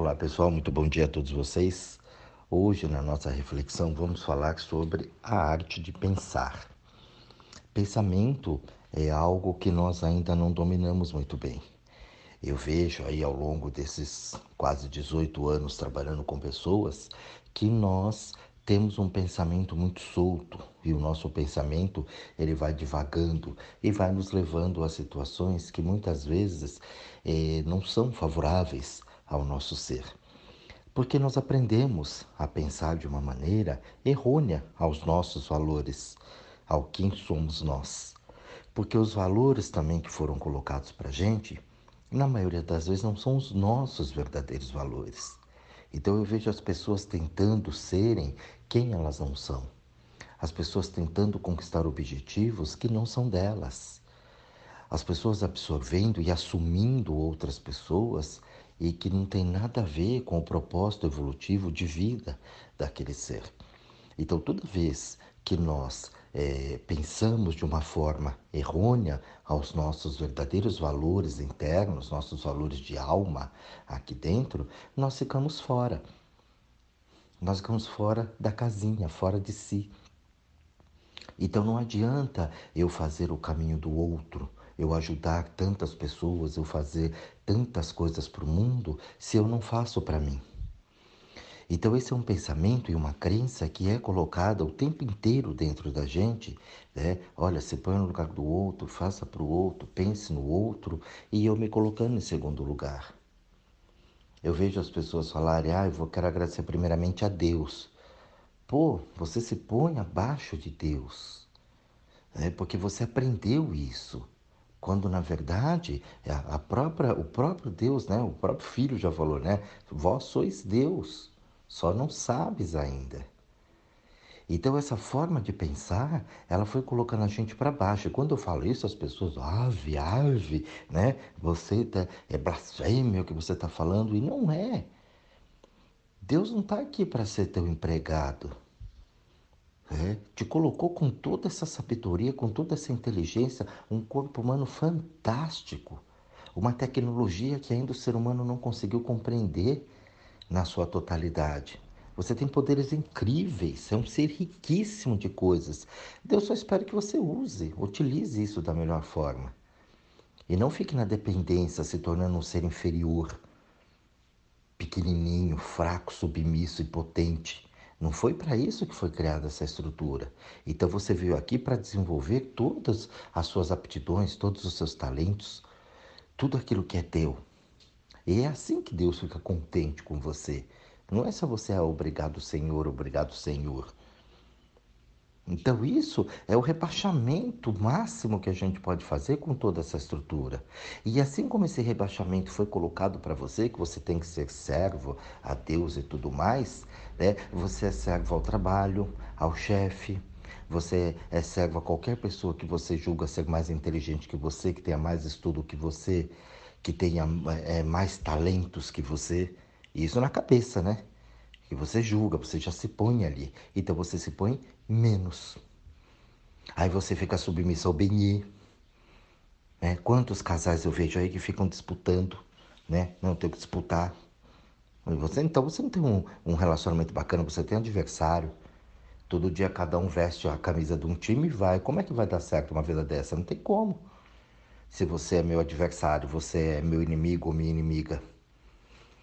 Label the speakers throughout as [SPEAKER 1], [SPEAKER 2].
[SPEAKER 1] Olá pessoal, muito bom dia a todos vocês. Hoje, na nossa reflexão, vamos falar sobre a arte de pensar. Pensamento é algo que nós ainda não dominamos muito bem. Eu vejo aí ao longo desses quase 18 anos trabalhando com pessoas que nós temos um pensamento muito solto e o nosso pensamento ele vai divagando e vai nos levando a situações que muitas vezes eh, não são favoráveis ao nosso ser. Porque nós aprendemos a pensar de uma maneira errônea aos nossos valores, ao quem somos nós. Porque os valores também que foram colocados para a gente, na maioria das vezes, não são os nossos verdadeiros valores. Então eu vejo as pessoas tentando serem quem elas não são. As pessoas tentando conquistar objetivos que não são delas. As pessoas absorvendo e assumindo outras pessoas e que não tem nada a ver com o propósito evolutivo de vida daquele ser. Então, toda vez que nós é, pensamos de uma forma errônea aos nossos verdadeiros valores internos, nossos valores de alma aqui dentro, nós ficamos fora. Nós ficamos fora da casinha, fora de si. Então não adianta eu fazer o caminho do outro, eu ajudar tantas pessoas, eu fazer tantas coisas para o mundo, se eu não faço para mim. Então, esse é um pensamento e uma crença que é colocada o tempo inteiro dentro da gente. Né? Olha, se põe no lugar do outro, faça para o outro, pense no outro, e eu me colocando em segundo lugar. Eu vejo as pessoas falarem, ah, eu vou, quero agradecer primeiramente a Deus. Pô, você se põe abaixo de Deus, né? porque você aprendeu isso. Quando na verdade é a própria, o próprio Deus, né? o próprio Filho já falou, né? Vós sois Deus, só não sabes ainda. Então essa forma de pensar, ela foi colocando a gente para baixo. E quando eu falo isso, as pessoas, ave, ave, né? Você tá, é blasfêmio o que você está falando. E não é. Deus não está aqui para ser teu empregado. É, te colocou com toda essa sabedoria, com toda essa inteligência, um corpo humano fantástico. Uma tecnologia que ainda o ser humano não conseguiu compreender na sua totalidade. Você tem poderes incríveis, é um ser riquíssimo de coisas. Deus só espera que você use, utilize isso da melhor forma. E não fique na dependência, se tornando um ser inferior, pequenininho, fraco, submisso e potente. Não foi para isso que foi criada essa estrutura. Então você veio aqui para desenvolver todas as suas aptidões, todos os seus talentos, tudo aquilo que é teu. E é assim que Deus fica contente com você. Não é só você, ah, obrigado, Senhor, obrigado, Senhor. Então, isso é o rebaixamento máximo que a gente pode fazer com toda essa estrutura. E assim como esse rebaixamento foi colocado para você, que você tem que ser servo a Deus e tudo mais, né? você é servo ao trabalho, ao chefe, você é servo a qualquer pessoa que você julga ser mais inteligente que você, que tenha mais estudo que você, que tenha é, mais talentos que você. Isso na cabeça, né? Que você julga, você já se põe ali. Então você se põe menos. Aí você fica submisso ao benê. Né? Quantos casais eu vejo aí que ficam disputando, né? Não tem que disputar. Você, então você não tem um, um relacionamento bacana, você tem adversário. Todo dia cada um veste a camisa de um time e vai. Como é que vai dar certo uma vida dessa? Não tem como. Se você é meu adversário, você é meu inimigo ou minha inimiga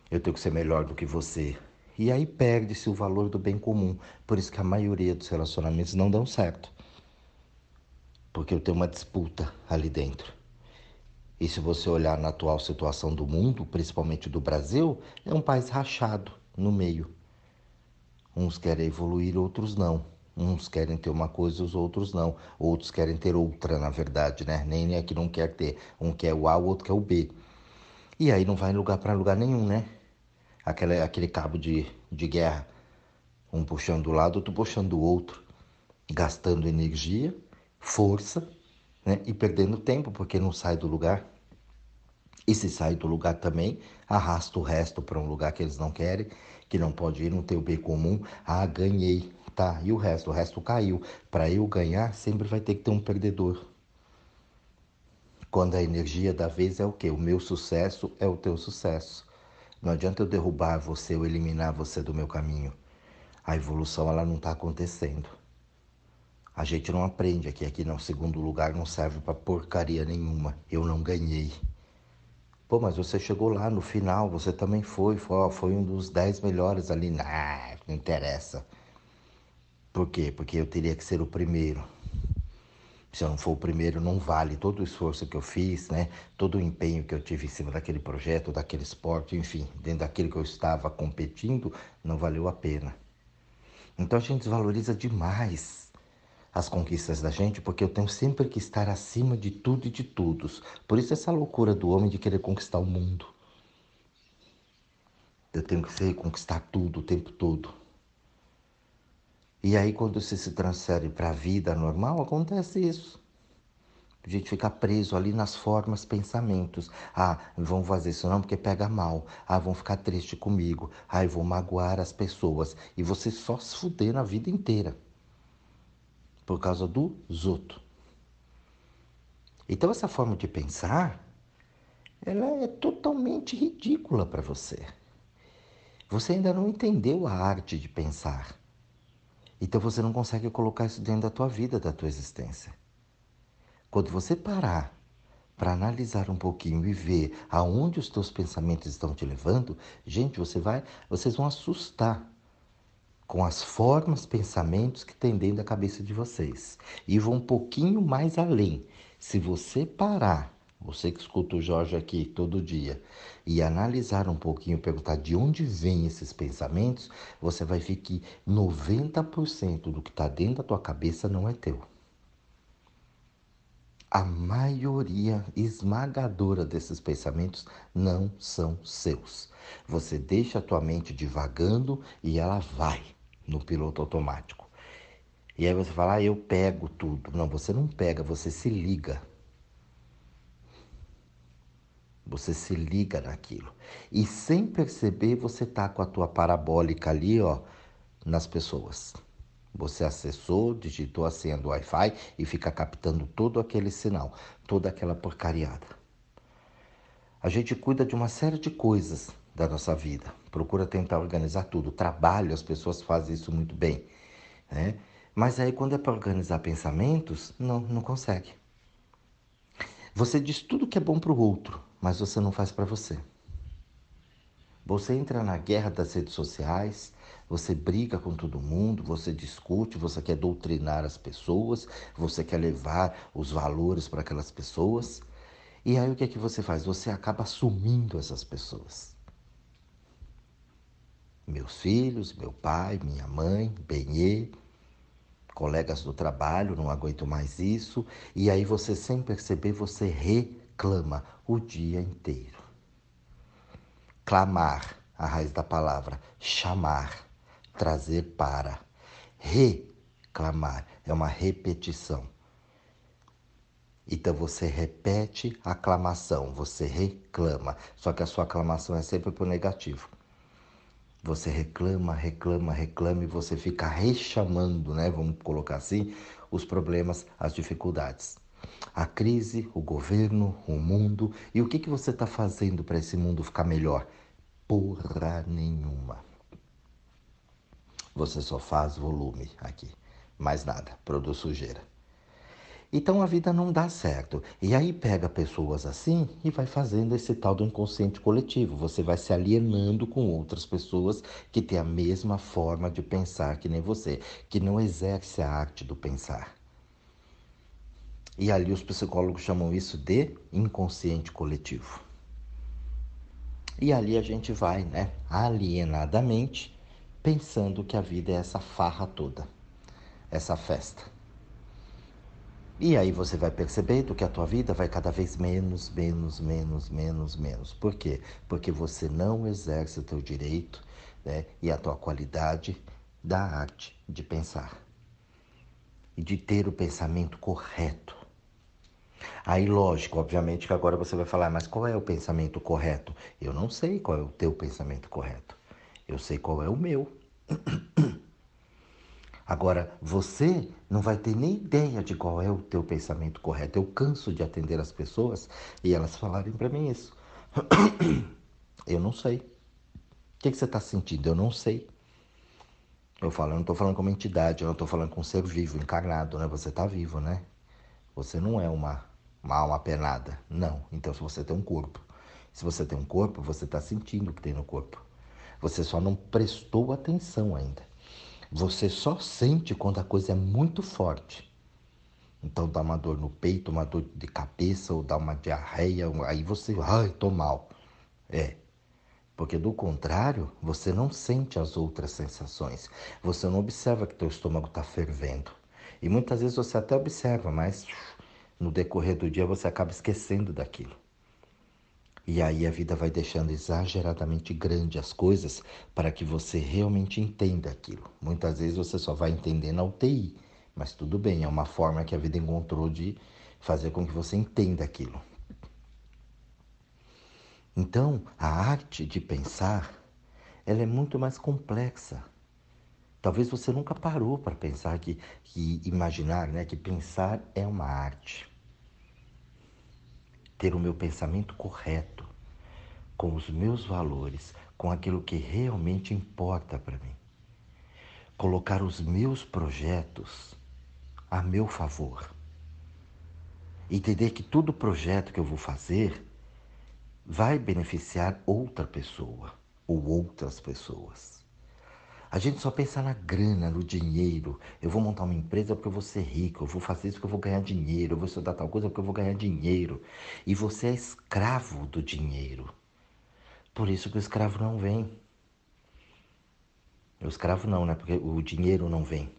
[SPEAKER 1] eu tenho que ser melhor do que você. E aí perde-se o valor do bem comum. Por isso que a maioria dos relacionamentos não dão certo. Porque eu tenho uma disputa ali dentro. E se você olhar na atual situação do mundo, principalmente do Brasil, é um país rachado no meio. Uns querem evoluir, outros não. Uns querem ter uma coisa, os outros não. Outros querem ter outra, na verdade, né? Nem é que não quer ter. Um quer o A, o outro quer o B. E aí não vai lugar para lugar nenhum, né? Aquela, aquele cabo de, de guerra, um puxando do lado, outro puxando do outro, gastando energia, força, né? E perdendo tempo, porque não sai do lugar. E se sai do lugar também, arrasta o resto para um lugar que eles não querem, que não pode ir, não tem o bem comum. Ah, ganhei, tá. E o resto? O resto caiu. Para eu ganhar, sempre vai ter que ter um perdedor. Quando a energia da vez é o quê? O meu sucesso é o teu sucesso. Não adianta eu derrubar você ou eliminar você do meu caminho. A evolução ela não está acontecendo. A gente não aprende aqui. Aqui no segundo lugar não serve para porcaria nenhuma. Eu não ganhei. Pô, mas você chegou lá no final, você também foi, foi, foi um dos dez melhores ali. Ah, não interessa. Por quê? Porque eu teria que ser o primeiro. Se eu não for o primeiro, não vale todo o esforço que eu fiz, né? Todo o empenho que eu tive em cima daquele projeto, daquele esporte, enfim, dentro daquilo que eu estava competindo, não valeu a pena. Então a gente desvaloriza demais as conquistas da gente, porque eu tenho sempre que estar acima de tudo e de todos. Por isso essa loucura do homem de querer conquistar o mundo. Eu tenho que ser conquistar tudo o tempo todo. E aí, quando você se transfere para a vida normal, acontece isso. A gente fica preso ali nas formas, pensamentos. Ah, vão fazer isso não porque pega mal. Ah, vão ficar triste comigo. Ah, vou magoar as pessoas. E você só se fuder na vida inteira. Por causa do zoto. Então, essa forma de pensar, ela é totalmente ridícula para você. Você ainda não entendeu a arte de pensar. Então você não consegue colocar isso dentro da tua vida, da tua existência. Quando você parar para analisar um pouquinho e ver aonde os teus pensamentos estão te levando, gente, você vai, vocês vão assustar com as formas, pensamentos que tem dentro da cabeça de vocês e vão um pouquinho mais além. Se você parar você que escuta o Jorge aqui todo dia, e analisar um pouquinho, perguntar de onde vêm esses pensamentos, você vai ver que 90% do que está dentro da tua cabeça não é teu. A maioria esmagadora desses pensamentos não são seus. Você deixa a tua mente divagando e ela vai no piloto automático. E aí você fala, ah, eu pego tudo. Não, você não pega, você se liga. Você se liga naquilo. E sem perceber, você tá com a tua parabólica ali, ó, nas pessoas. Você acessou, digitou a senha do Wi-Fi e fica captando todo aquele sinal, toda aquela porcariada. A gente cuida de uma série de coisas da nossa vida. Procura tentar organizar tudo. Trabalho, as pessoas fazem isso muito bem. Né? Mas aí quando é para organizar pensamentos, não, não consegue. Você diz tudo que é bom para o outro, mas você não faz para você. Você entra na guerra das redes sociais, você briga com todo mundo, você discute, você quer doutrinar as pessoas, você quer levar os valores para aquelas pessoas. E aí o que é que você faz? Você acaba assumindo essas pessoas. Meus filhos, meu pai, minha mãe, Benê, colegas do trabalho, não aguento mais isso. E aí você, sem perceber, você reclama o dia inteiro. Clamar, a raiz da palavra, chamar, trazer para. Reclamar é uma repetição. Então você repete a aclamação, você reclama, só que a sua aclamação é sempre o negativo. Você reclama, reclama, reclama e você fica rechamando, né? Vamos colocar assim, os problemas, as dificuldades. A crise, o governo, o mundo. E o que, que você está fazendo para esse mundo ficar melhor? Porra nenhuma. Você só faz volume aqui. Mais nada. Produz sujeira. Então a vida não dá certo. E aí pega pessoas assim e vai fazendo esse tal do inconsciente coletivo. Você vai se alienando com outras pessoas que têm a mesma forma de pensar que nem você, que não exerce a arte do pensar. E ali os psicólogos chamam isso de inconsciente coletivo. E ali a gente vai, né, alienadamente, pensando que a vida é essa farra toda, essa festa. E aí você vai percebendo que a tua vida vai cada vez menos, menos, menos, menos, menos. Por quê? Porque você não exerce o teu direito né, e a tua qualidade da arte de pensar. E de ter o pensamento correto. Aí, lógico, obviamente que agora você vai falar, mas qual é o pensamento correto? Eu não sei qual é o teu pensamento correto. Eu sei qual é o meu. Agora, você não vai ter nem ideia de qual é o teu pensamento correto. Eu canso de atender as pessoas e elas falarem para mim isso. Eu não sei. que, que você está sentindo? Eu não sei. Eu falo, eu não estou falando com uma entidade, eu não estou falando com um ser vivo, encarnado, né? Você está vivo, né? Você não é uma, uma alma penada. Não. Então, se você tem um corpo, se você tem um corpo, você está sentindo o que tem no corpo. Você só não prestou atenção ainda. Você só sente quando a coisa é muito forte. Então dá uma dor no peito, uma dor de cabeça, ou dá uma diarreia, aí você, ai, tô mal. É. Porque do contrário, você não sente as outras sensações. Você não observa que teu estômago está fervendo. E muitas vezes você até observa, mas no decorrer do dia você acaba esquecendo daquilo. E aí a vida vai deixando exageradamente grande as coisas para que você realmente entenda aquilo. Muitas vezes você só vai entender na UTI, mas tudo bem, é uma forma que a vida encontrou de fazer com que você entenda aquilo. Então, a arte de pensar, ela é muito mais complexa. Talvez você nunca parou para pensar que, que imaginar, né, que pensar é uma arte ter o meu pensamento correto, com os meus valores, com aquilo que realmente importa para mim. Colocar os meus projetos a meu favor. Entender que todo projeto que eu vou fazer vai beneficiar outra pessoa ou outras pessoas. A gente só pensa na grana, no dinheiro. Eu vou montar uma empresa porque eu vou ser rico, eu vou fazer isso porque eu vou ganhar dinheiro, eu vou estudar tal coisa porque eu vou ganhar dinheiro. E você é escravo do dinheiro. Por isso que o escravo não vem. O escravo não, né? Porque o dinheiro não vem.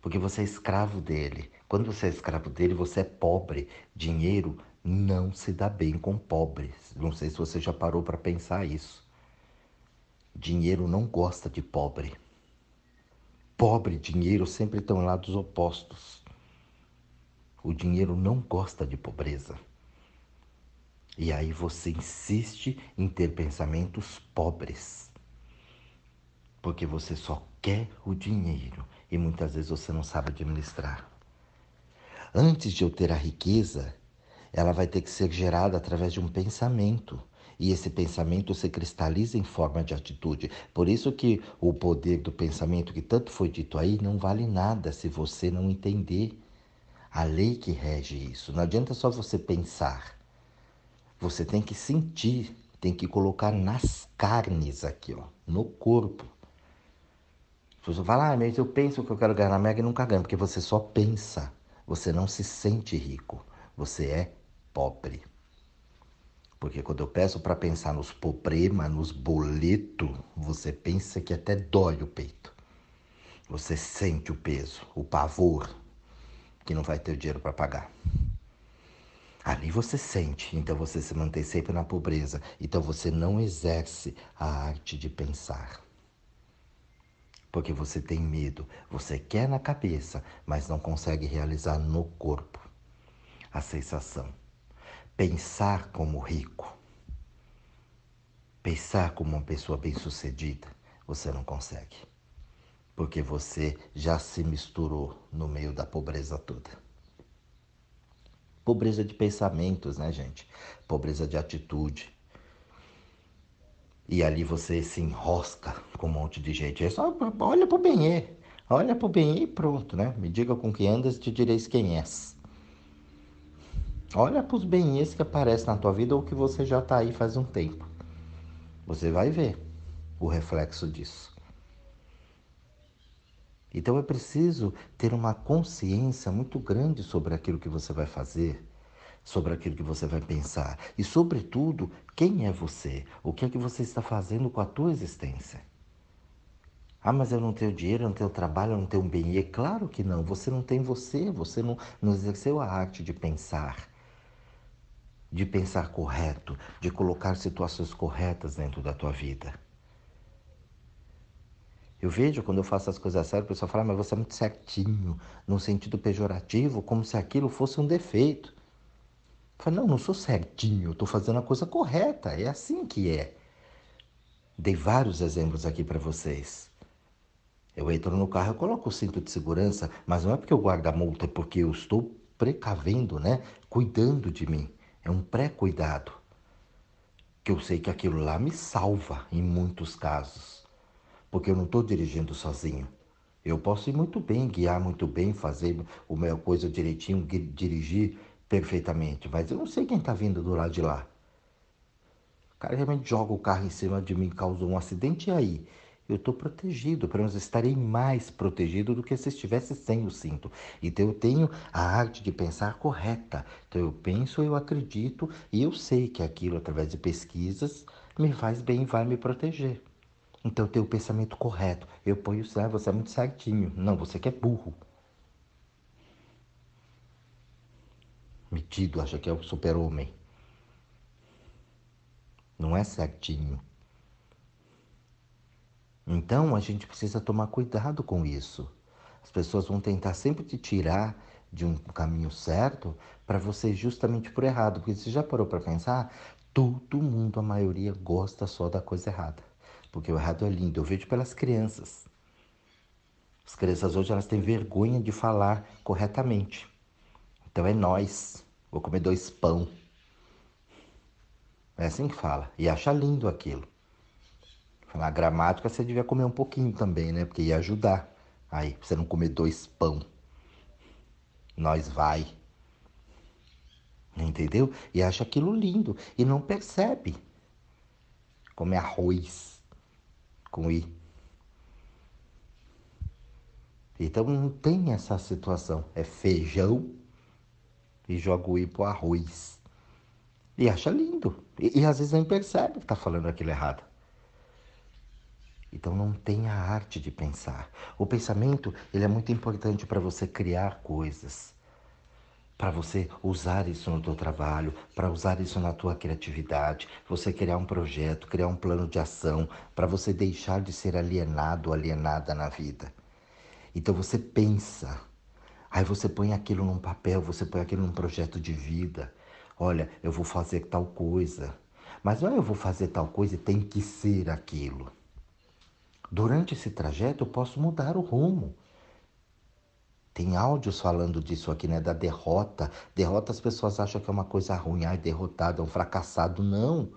[SPEAKER 1] Porque você é escravo dele. Quando você é escravo dele, você é pobre. Dinheiro não se dá bem com pobres. Não sei se você já parou para pensar isso. Dinheiro não gosta de pobre pobre e dinheiro sempre estão em lados opostos. O dinheiro não gosta de pobreza. E aí você insiste em ter pensamentos pobres. Porque você só quer o dinheiro e muitas vezes você não sabe administrar. Antes de eu ter a riqueza, ela vai ter que ser gerada através de um pensamento e esse pensamento se cristaliza em forma de atitude. Por isso que o poder do pensamento que tanto foi dito aí não vale nada se você não entender a lei que rege isso. Não adianta só você pensar. Você tem que sentir, tem que colocar nas carnes aqui, ó, no corpo. Você fala, ah, mas eu penso que eu quero ganhar na Mega e nunca ganho, porque você só pensa. Você não se sente rico. Você é pobre. Porque quando eu peço para pensar nos problemas, nos boletos, você pensa que até dói o peito. Você sente o peso, o pavor, que não vai ter dinheiro para pagar. Ali você sente, então você se mantém sempre na pobreza. Então você não exerce a arte de pensar. Porque você tem medo, você quer na cabeça, mas não consegue realizar no corpo a sensação pensar como rico, pensar como uma pessoa bem-sucedida, você não consegue. Porque você já se misturou no meio da pobreza toda. Pobreza de pensamentos, né, gente? Pobreza de atitude. E ali você se enrosca com um monte de gente. É só olha pro Benê. Olha pro Benê e pronto, né? Me diga com quem andas te direis quem és. Olha para os bens que aparecem na tua vida ou que você já está aí faz um tempo. Você vai ver o reflexo disso. Então é preciso ter uma consciência muito grande sobre aquilo que você vai fazer, sobre aquilo que você vai pensar e, sobretudo, quem é você? O que é que você está fazendo com a tua existência? Ah, mas eu não tenho dinheiro, eu não tenho trabalho, eu não tenho bem. E é claro que não, você não tem você, você não, não exerceu a arte de pensar de pensar correto, de colocar situações corretas dentro da tua vida. Eu vejo quando eu faço as coisas sérias, o pessoal fala, mas você é muito certinho, no sentido pejorativo, como se aquilo fosse um defeito. Eu falo, não, não sou certinho, estou fazendo a coisa correta, é assim que é. Dei vários exemplos aqui para vocês. Eu entro no carro, eu coloco o cinto de segurança, mas não é porque eu guardo a multa, é porque eu estou precavendo, né? Cuidando de mim. É um pré-cuidado. que eu sei que aquilo lá me salva em muitos casos, porque eu não estou dirigindo sozinho. Eu posso ir muito bem, guiar muito bem, fazer o meu coisa direitinho, dirigir perfeitamente, mas eu não sei quem está vindo do lado de lá. O cara realmente joga o carro em cima de mim, causou um acidente, e aí? Eu estou protegido, pelo menos estarei mais protegido do que se estivesse sem o cinto. Então eu tenho a arte de pensar correta. Então eu penso, eu acredito e eu sei que aquilo, através de pesquisas, me faz bem e vai me proteger. Então eu tenho o pensamento correto. Eu ponho, ah, você é muito certinho. Não, você que é burro. Metido, acha que é o super-homem. Não é certinho. Então a gente precisa tomar cuidado com isso. As pessoas vão tentar sempre te tirar de um caminho certo para você justamente por errado. Porque você já parou para pensar? Todo mundo, a maioria, gosta só da coisa errada porque o errado é lindo. Eu vejo pelas crianças. As crianças hoje elas têm vergonha de falar corretamente. Então é nós. Vou comer dois pão. É assim que fala. E acha lindo aquilo. Na gramática você devia comer um pouquinho também, né? Porque ia ajudar. Aí, pra você não comer dois pão. Nós vai. Entendeu? E acha aquilo lindo. E não percebe. Come arroz com I. Então não tem essa situação. É feijão e joga o I pro arroz. E acha lindo. E, e às vezes nem percebe que está falando aquilo errado. Então não tem a arte de pensar. O pensamento ele é muito importante para você criar coisas para você usar isso no teu trabalho, para usar isso na tua criatividade, você criar um projeto, criar um plano de ação, para você deixar de ser alienado, alienada na vida. Então você pensa, aí você põe aquilo num papel, você põe aquilo num projeto de vida. Olha, eu vou fazer tal coisa. Mas não é eu vou fazer tal coisa e tem que ser aquilo. Durante esse trajeto eu posso mudar o rumo. Tem áudios falando disso aqui, né? Da derrota. Derrota as pessoas acham que é uma coisa ruim. Ai, derrotado, é um fracassado. Não.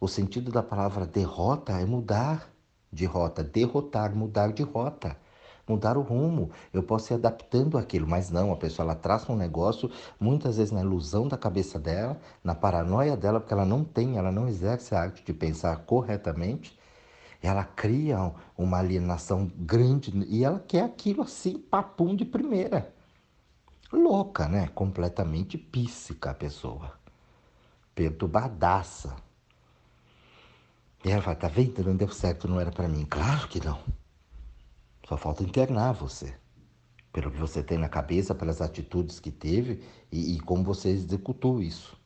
[SPEAKER 1] O sentido da palavra derrota é mudar de rota. Derrotar, mudar de rota. Mudar o rumo. Eu posso ir adaptando aquilo, mas não. A pessoa ela traça um negócio, muitas vezes na ilusão da cabeça dela, na paranoia dela, porque ela não tem, ela não exerce a arte de pensar corretamente ela cria uma alienação grande e ela quer aquilo assim, papum de primeira. Louca, né? Completamente píssica a pessoa. Perturbadaça. E ela fala, tá vendo? Não deu certo, não era para mim. Claro que não. Só falta internar você. Pelo que você tem na cabeça, pelas atitudes que teve e, e como você executou isso.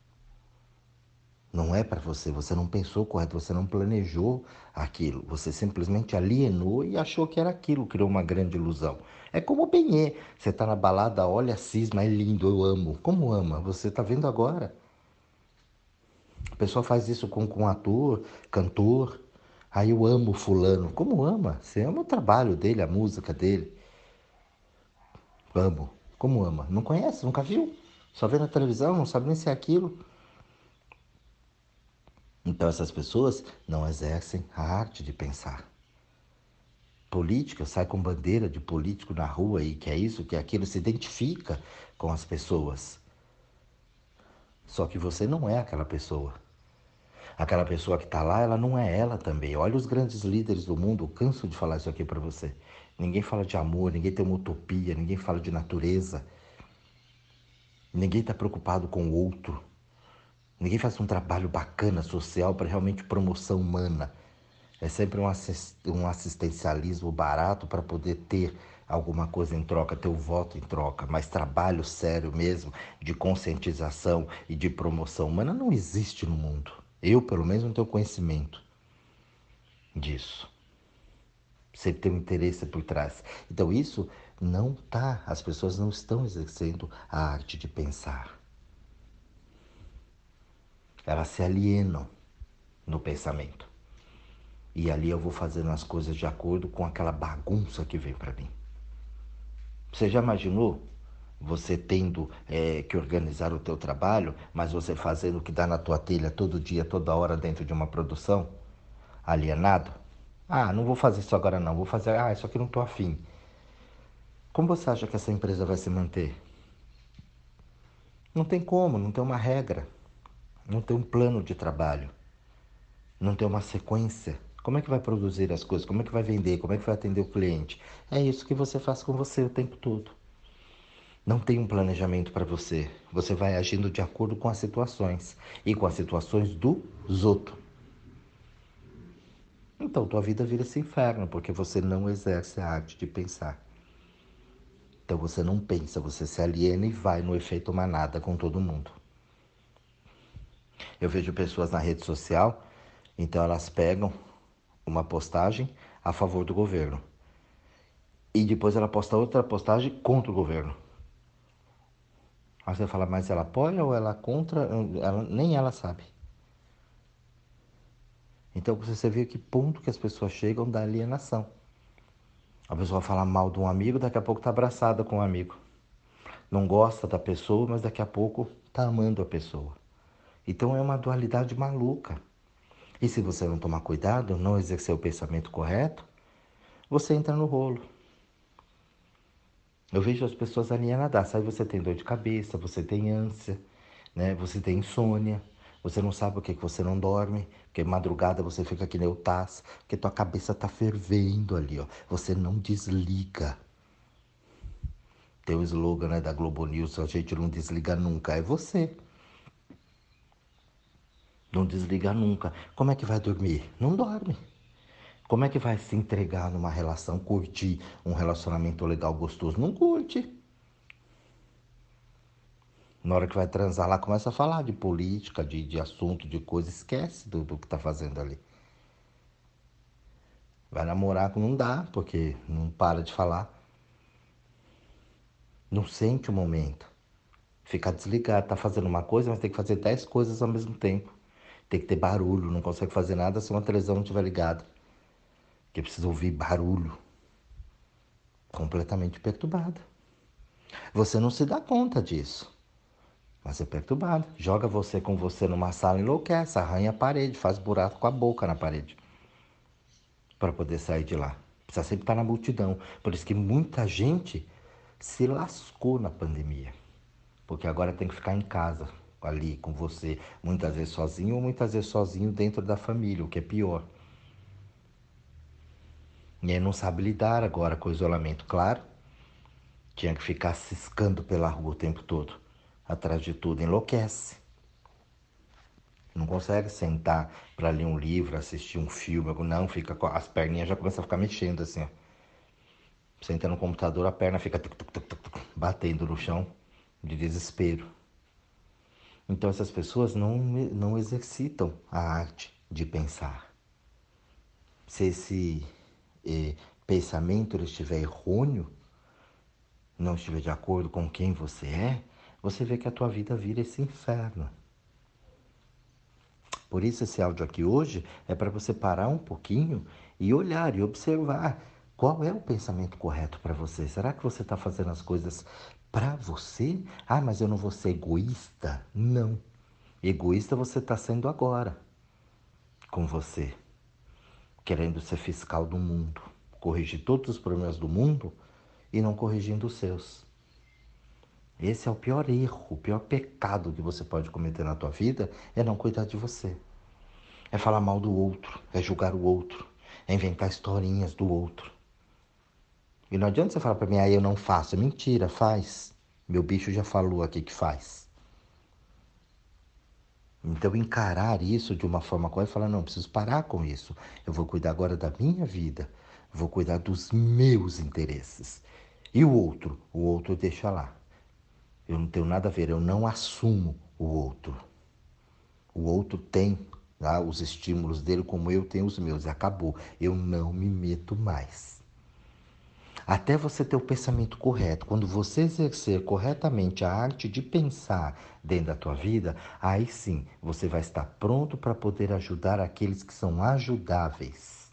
[SPEAKER 1] Não é para você, você não pensou correto, você não planejou aquilo. Você simplesmente alienou e achou que era aquilo, criou uma grande ilusão. É como o Benê. Você está na balada, olha cisma, é lindo, eu amo. Como ama? Você está vendo agora. A pessoa faz isso com, com um ator, cantor. Aí eu amo fulano. Como ama? Você ama o trabalho dele, a música dele. Amo. Como ama? Não conhece? Nunca viu? Só vê na televisão, não sabe nem se é aquilo. Então essas pessoas não exercem a arte de pensar. Política sai com bandeira de político na rua e que é isso, que é aquilo, se identifica com as pessoas. Só que você não é aquela pessoa. Aquela pessoa que está lá, ela não é ela também. Olha os grandes líderes do mundo, eu canso de falar isso aqui para você. Ninguém fala de amor, ninguém tem uma utopia, ninguém fala de natureza. Ninguém está preocupado com o outro. Ninguém faz um trabalho bacana social para realmente promoção humana. É sempre um, assistencialismo barato para poder ter alguma coisa em troca, ter o voto em troca, mas trabalho sério mesmo de conscientização e de promoção humana não existe no mundo. Eu, pelo menos, não tenho conhecimento disso. Sempre tem um interesse por trás. Então, isso não tá, as pessoas não estão exercendo a arte de pensar. Elas se alienam no pensamento. E ali eu vou fazendo as coisas de acordo com aquela bagunça que vem para mim. Você já imaginou você tendo é, que organizar o teu trabalho, mas você fazendo o que dá na tua telha todo dia, toda hora dentro de uma produção, alienado. Ah, não vou fazer isso agora não, vou fazer, ah, isso aqui não estou afim. Como você acha que essa empresa vai se manter? Não tem como, não tem uma regra, não tem um plano de trabalho, não tem uma sequência. Como é que vai produzir as coisas? Como é que vai vender? Como é que vai atender o cliente? É isso que você faz com você o tempo todo. Não tem um planejamento para você. Você vai agindo de acordo com as situações e com as situações dos outros. Então, tua vida vira esse inferno porque você não exerce a arte de pensar. Então você não pensa, você se aliena e vai no efeito manada com todo mundo. Eu vejo pessoas na rede social, então elas pegam uma postagem a favor do governo. E depois ela posta outra postagem contra o governo. Aí você fala, mas ela apoia ou ela contra? Ela, nem ela sabe. Então você vê que ponto que as pessoas chegam da alienação. A pessoa fala mal de um amigo, daqui a pouco está abraçada com um amigo. Não gosta da pessoa, mas daqui a pouco está amando a pessoa. Então é uma dualidade maluca. E se você não tomar cuidado, não exercer o pensamento correto, você entra no rolo. Eu vejo as pessoas alienadas. Aí você tem dor de cabeça, você tem ânsia, né? você tem insônia, você não sabe o que, que você não dorme, porque madrugada você fica que nem o Taz, porque tua cabeça tá fervendo ali, ó. Você não desliga. Tem o slogan né, da Globo News, a gente não desliga nunca, é você. Não desliga nunca. Como é que vai dormir? Não dorme. Como é que vai se entregar numa relação, curtir um relacionamento legal, gostoso? Não curte. Na hora que vai transar lá, começa a falar de política, de, de assunto, de coisa, esquece do, do que tá fazendo ali. Vai namorar, não dá, porque não para de falar. Não sente o momento. Fica desligado, tá fazendo uma coisa, mas tem que fazer dez coisas ao mesmo tempo. Tem que ter barulho, não consegue fazer nada se uma televisão não estiver ligada que precisa ouvir barulho. Completamente perturbada. Você não se dá conta disso. Mas é perturbado. Joga você com você numa sala, enlouquece, arranha a parede, faz buraco com a boca na parede. Para poder sair de lá. Precisa sempre estar na multidão. Por isso que muita gente se lascou na pandemia. Porque agora tem que ficar em casa, ali com você, muitas vezes sozinho ou muitas vezes sozinho dentro da família, o que é pior. E aí não sabe lidar agora com o isolamento, claro. Tinha que ficar ciscando pela rua o tempo todo. Atrás de tudo, enlouquece. Não consegue sentar para ler um livro, assistir um filme, não, fica as perninhas já começam a ficar mexendo assim, ó. Senta no computador, a perna fica tuc, tuc, tuc, batendo no chão de desespero. Então essas pessoas não, não exercitam a arte de pensar. Se esse eh, pensamento estiver errôneo, não estiver de acordo com quem você é, você vê que a tua vida vira esse inferno. Por isso esse áudio aqui hoje é para você parar um pouquinho e olhar e observar qual é o pensamento correto para você. Será que você está fazendo as coisas para você? Ah, mas eu não vou ser egoísta? Não. Egoísta você está sendo agora com você querendo ser fiscal do mundo, corrigir todos os problemas do mundo e não corrigindo os seus. Esse é o pior erro, o pior pecado que você pode cometer na tua vida é não cuidar de você. É falar mal do outro, é julgar o outro, é inventar historinhas do outro. E não adianta você falar para mim, ah, eu não faço. Mentira, faz. Meu bicho já falou aqui que faz. Então, encarar isso de uma forma correta e falar: não, preciso parar com isso. Eu vou cuidar agora da minha vida, vou cuidar dos meus interesses. E o outro? O outro deixa lá. Eu não tenho nada a ver, eu não assumo o outro. O outro tem tá, os estímulos dele como eu tenho os meus, acabou. Eu não me meto mais. Até você ter o pensamento correto, quando você exercer corretamente a arte de pensar dentro da tua vida, aí sim você vai estar pronto para poder ajudar aqueles que são ajudáveis.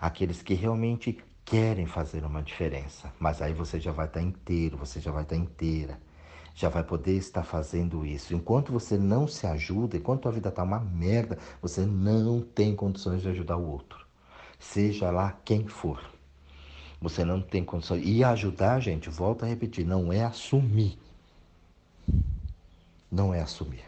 [SPEAKER 1] Aqueles que realmente querem fazer uma diferença, mas aí você já vai estar inteiro, você já vai estar inteira, já vai poder estar fazendo isso. Enquanto você não se ajuda, enquanto a vida está uma merda, você não tem condições de ajudar o outro, seja lá quem for. Você não tem condições. E ajudar, gente, volta a repetir, não é assumir. Não é assumir.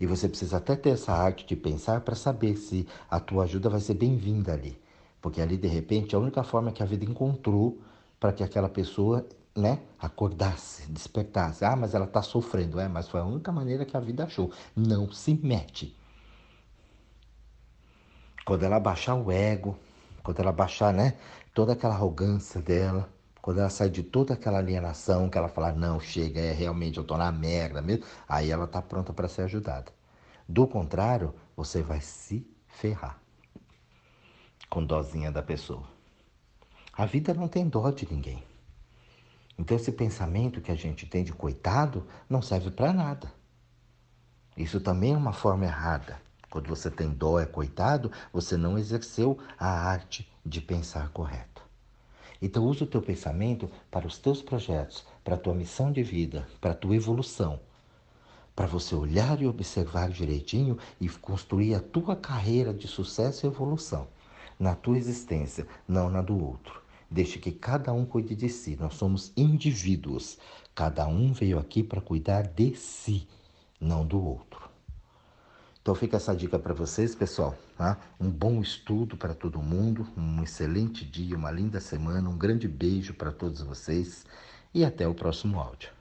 [SPEAKER 1] E você precisa até ter essa arte de pensar para saber se a tua ajuda vai ser bem-vinda ali. Porque ali, de repente, é a única forma que a vida encontrou para que aquela pessoa né, acordasse, despertasse. Ah, mas ela está sofrendo. É, mas foi a única maneira que a vida achou. Não se mete. Quando ela baixar o ego, quando ela baixar né, toda aquela arrogância dela, quando ela sai de toda aquela alienação, que ela fala, não, chega, é realmente, eu estou na merda mesmo, aí ela está pronta para ser ajudada. Do contrário, você vai se ferrar com dozinha da pessoa. A vida não tem dó de ninguém. Então esse pensamento que a gente tem de coitado não serve para nada. Isso também é uma forma errada. Quando você tem dó, é coitado, você não exerceu a arte de pensar correto. Então use o teu pensamento para os teus projetos, para a tua missão de vida, para a tua evolução. Para você olhar e observar direitinho e construir a tua carreira de sucesso e evolução na tua existência, não na do outro. Deixe que cada um cuide de si. Nós somos indivíduos. Cada um veio aqui para cuidar de si, não do outro. Então fica essa dica para vocês, pessoal. Tá? Um bom estudo para todo mundo, um excelente dia, uma linda semana, um grande beijo para todos vocês e até o próximo áudio.